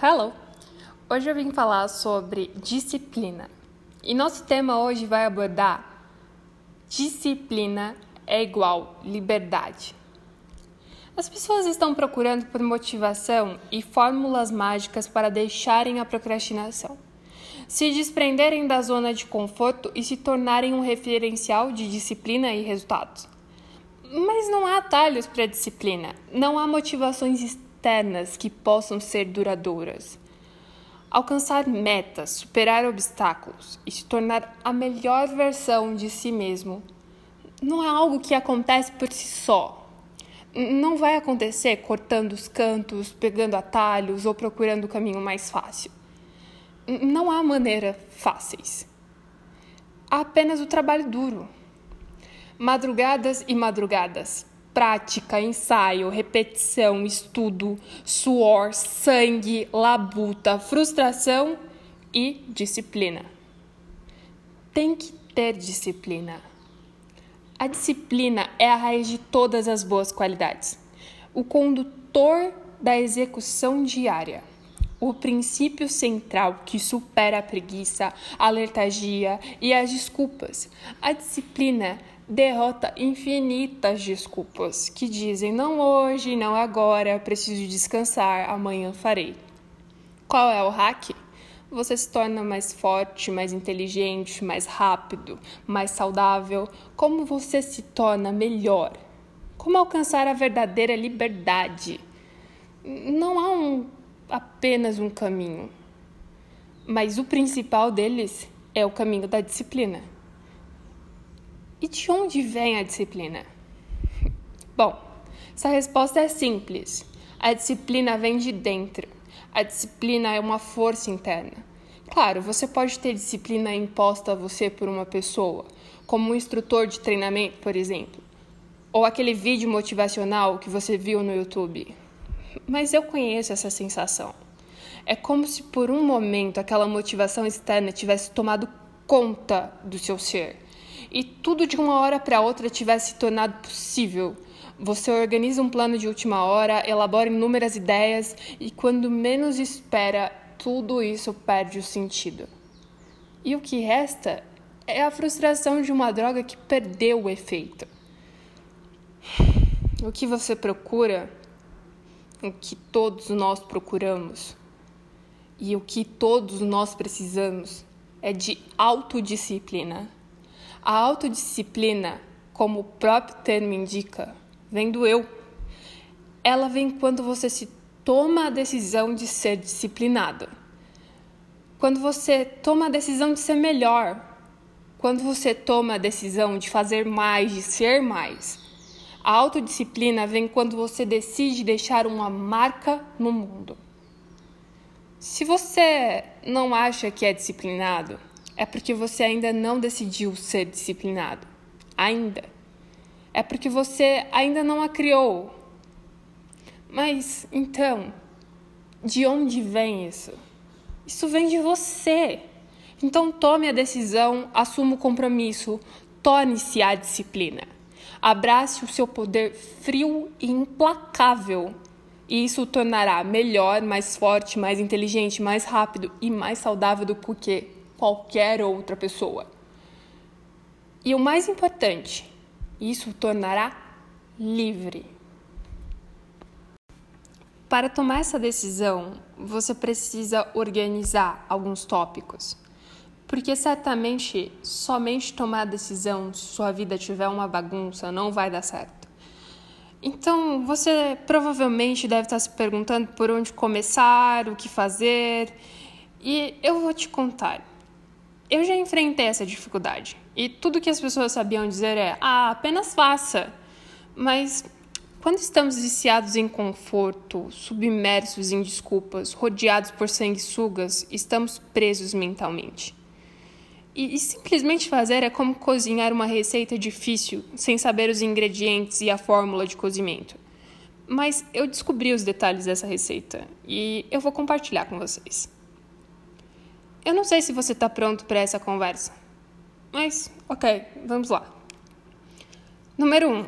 Hello! Hoje eu vim falar sobre disciplina. E nosso tema hoje vai abordar disciplina é igual liberdade. As pessoas estão procurando por motivação e fórmulas mágicas para deixarem a procrastinação, se desprenderem da zona de conforto e se tornarem um referencial de disciplina e resultados. Mas não há atalhos para a disciplina, não há motivações externas que possam ser duradouras. Alcançar metas, superar obstáculos e se tornar a melhor versão de si mesmo não é algo que acontece por si só. Não vai acontecer cortando os cantos, pegando atalhos ou procurando o caminho mais fácil. Não há maneira fáceis. Há apenas o trabalho duro. Madrugadas e madrugadas, prática, ensaio, repetição, estudo, suor, sangue, labuta, frustração e disciplina. Tem que ter disciplina. A disciplina é a raiz de todas as boas qualidades, o condutor da execução diária, o princípio central que supera a preguiça, a letargia e as desculpas. A disciplina derrota infinitas desculpas que dizem não hoje, não agora, preciso descansar, amanhã farei. Qual é o hack? Você se torna mais forte, mais inteligente, mais rápido, mais saudável. Como você se torna melhor? Como alcançar a verdadeira liberdade? Não há um, apenas um caminho, mas o principal deles é o caminho da disciplina. E de onde vem a disciplina? Bom, essa resposta é simples. A disciplina vem de dentro. A disciplina é uma força interna. Claro, você pode ter disciplina imposta a você por uma pessoa, como um instrutor de treinamento, por exemplo, ou aquele vídeo motivacional que você viu no YouTube. Mas eu conheço essa sensação. É como se por um momento aquela motivação externa tivesse tomado conta do seu ser e tudo de uma hora para outra tivesse se tornado possível. Você organiza um plano de última hora, elabora inúmeras ideias e quando menos espera, tudo isso perde o sentido. E o que resta é a frustração de uma droga que perdeu o efeito. O que você procura, o que todos nós procuramos e o que todos nós precisamos é de autodisciplina. A autodisciplina, como o próprio termo indica, vem do eu. Ela vem quando você se toma a decisão de ser disciplinado. Quando você toma a decisão de ser melhor. Quando você toma a decisão de fazer mais, de ser mais. A autodisciplina vem quando você decide deixar uma marca no mundo. Se você não acha que é disciplinado, é porque você ainda não decidiu ser disciplinado. Ainda. É porque você ainda não a criou. Mas então, de onde vem isso? Isso vem de você. Então tome a decisão, assuma o compromisso, torne-se a disciplina. Abrace o seu poder frio e implacável. E isso o tornará melhor, mais forte, mais inteligente, mais rápido e mais saudável do que qualquer outra pessoa. E o mais importante, isso o tornará livre. Para tomar essa decisão, você precisa organizar alguns tópicos. Porque certamente somente tomar a decisão se sua vida tiver uma bagunça não vai dar certo. Então, você provavelmente deve estar se perguntando por onde começar, o que fazer, e eu vou te contar. Eu já enfrentei essa dificuldade e tudo que as pessoas sabiam dizer é: ah, apenas faça. Mas quando estamos viciados em conforto, submersos em desculpas, rodeados por sanguessugas, estamos presos mentalmente. E, e, simplesmente fazer é como cozinhar uma receita difícil sem saber os ingredientes e a fórmula de cozimento. Mas eu descobri os detalhes dessa receita e eu vou compartilhar com vocês. Eu não sei se você está pronto para essa conversa, mas ok, vamos lá. Número 1. Um,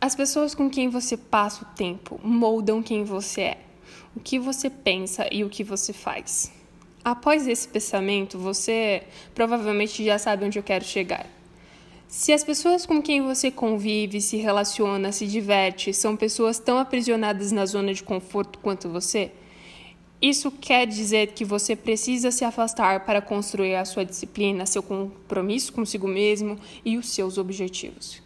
as pessoas com quem você passa o tempo moldam quem você é. o que você pensa e o que você faz. Após esse pensamento, você provavelmente já sabe onde eu quero chegar. Se as pessoas com quem você convive, se relaciona, se diverte, são pessoas tão aprisionadas na zona de conforto quanto você, isso quer dizer que você precisa se afastar para construir a sua disciplina, seu compromisso consigo mesmo e os seus objetivos.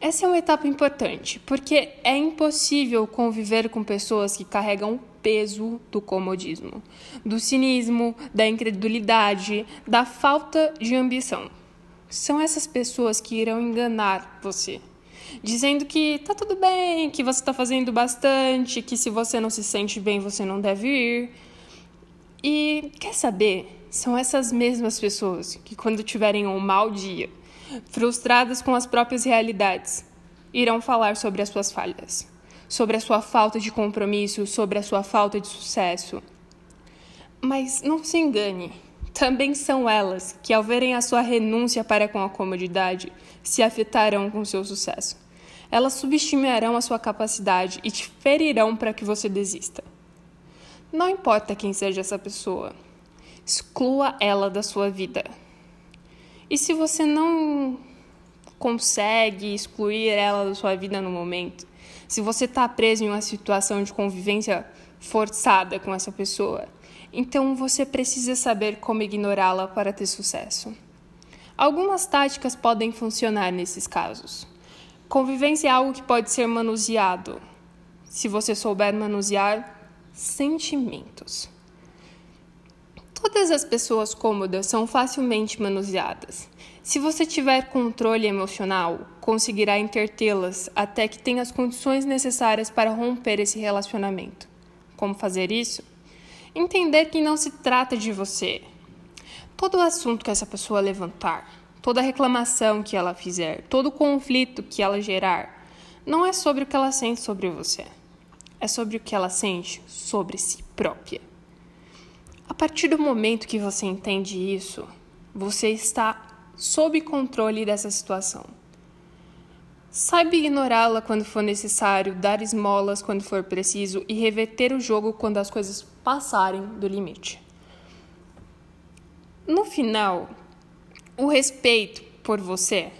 Essa é uma etapa importante, porque é impossível conviver com pessoas que carregam o peso do comodismo, do cinismo, da incredulidade, da falta de ambição. São essas pessoas que irão enganar você, dizendo que tá tudo bem, que você está fazendo bastante, que se você não se sente bem, você não deve ir. E quer saber? São essas mesmas pessoas que, quando tiverem um mau dia, frustradas com as próprias realidades, irão falar sobre as suas falhas, sobre a sua falta de compromisso, sobre a sua falta de sucesso. Mas não se engane, também são elas que, ao verem a sua renúncia para com a comodidade, se afetarão com seu sucesso. Elas subestimarão a sua capacidade e te ferirão para que você desista. Não importa quem seja essa pessoa, exclua ela da sua vida. E se você não consegue excluir ela da sua vida no momento, se você está preso em uma situação de convivência forçada com essa pessoa, então você precisa saber como ignorá-la para ter sucesso. Algumas táticas podem funcionar nesses casos. Convivência é algo que pode ser manuseado, se você souber manusear sentimentos. Todas as pessoas cômodas são facilmente manuseadas. Se você tiver controle emocional, conseguirá intertê-las até que tenha as condições necessárias para romper esse relacionamento. Como fazer isso? Entender que não se trata de você. Todo assunto que essa pessoa levantar, toda reclamação que ela fizer, todo conflito que ela gerar, não é sobre o que ela sente sobre você. É sobre o que ela sente sobre si própria. A partir do momento que você entende isso, você está sob controle dessa situação. Saiba ignorá-la quando for necessário, dar esmolas quando for preciso e reverter o jogo quando as coisas passarem do limite. No final, o respeito por você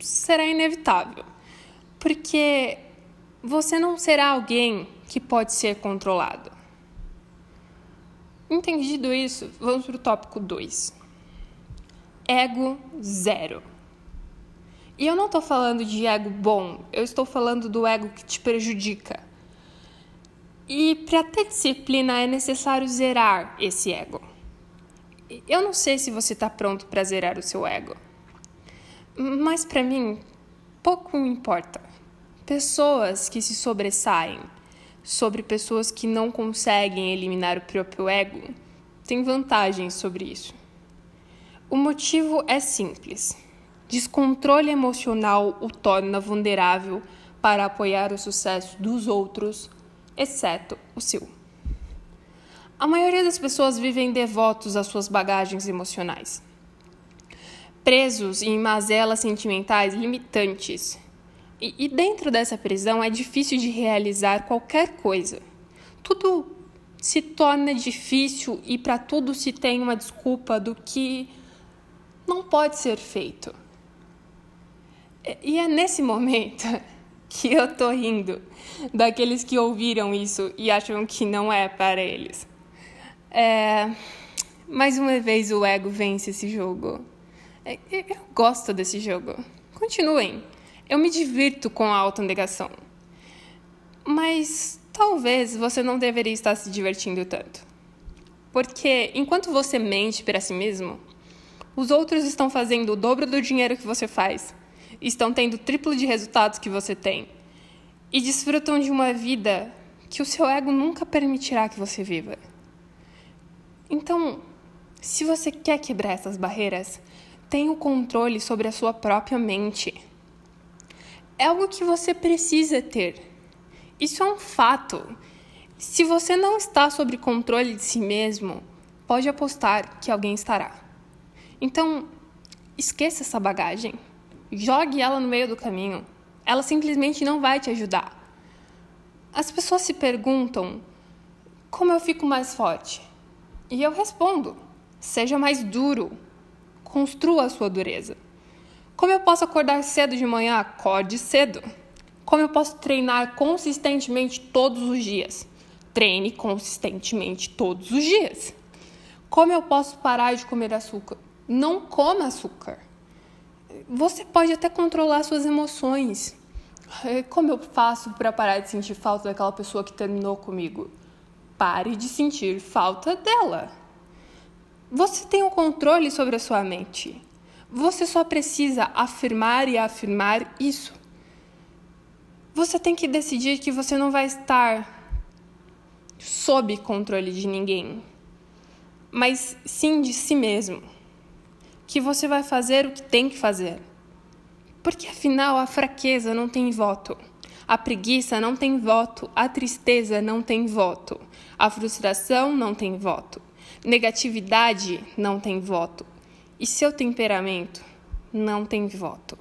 será inevitável, porque você não será alguém que pode ser controlado. Entendido isso, vamos para o tópico 2. Ego zero. E eu não estou falando de ego bom, eu estou falando do ego que te prejudica. E para ter disciplina é necessário zerar esse ego. Eu não sei se você está pronto para zerar o seu ego, mas para mim pouco importa. Pessoas que se sobressaem sobre pessoas que não conseguem eliminar o próprio ego têm vantagens sobre isso. O motivo é simples. Descontrole emocional o torna vulnerável para apoiar o sucesso dos outros, exceto o seu. A maioria das pessoas vivem devotos às suas bagagens emocionais, presos em mazelas sentimentais limitantes. E, e dentro dessa prisão é difícil de realizar qualquer coisa. Tudo se torna difícil e para tudo se tem uma desculpa do que não pode ser feito. E é nesse momento que eu tô rindo daqueles que ouviram isso e acham que não é para eles. É... Mais uma vez o ego vence esse jogo. É, eu gosto desse jogo. Continuem. Eu me divirto com a autonegação. Mas talvez você não deveria estar se divertindo tanto. Porque enquanto você mente para si mesmo, os outros estão fazendo o dobro do dinheiro que você faz estão tendo o triplo de resultados que você tem e desfrutam de uma vida que o seu ego nunca permitirá que você viva. Então, se você quer quebrar essas barreiras, tenha o controle sobre a sua própria mente. É algo que você precisa ter. Isso é um fato. Se você não está sob controle de si mesmo, pode apostar que alguém estará. Então, esqueça essa bagagem. Jogue ela no meio do caminho. Ela simplesmente não vai te ajudar. As pessoas se perguntam Como eu fico mais forte? E eu respondo: seja mais duro. Construa a sua dureza. Como eu posso acordar cedo de manhã? Acorde cedo. Como eu posso treinar consistentemente todos os dias? Treine consistentemente todos os dias. Como eu posso parar de comer açúcar? Não coma açúcar. Você pode até controlar suas emoções. Como eu faço para parar de sentir falta daquela pessoa que terminou comigo? Pare de sentir falta dela. Você tem o um controle sobre a sua mente. Você só precisa afirmar e afirmar isso. Você tem que decidir que você não vai estar sob controle de ninguém, mas sim de si mesmo. Que você vai fazer o que tem que fazer. Porque afinal a fraqueza não tem voto. A preguiça não tem voto, a tristeza não tem voto, a frustração não tem voto, negatividade não tem voto e seu temperamento não tem voto.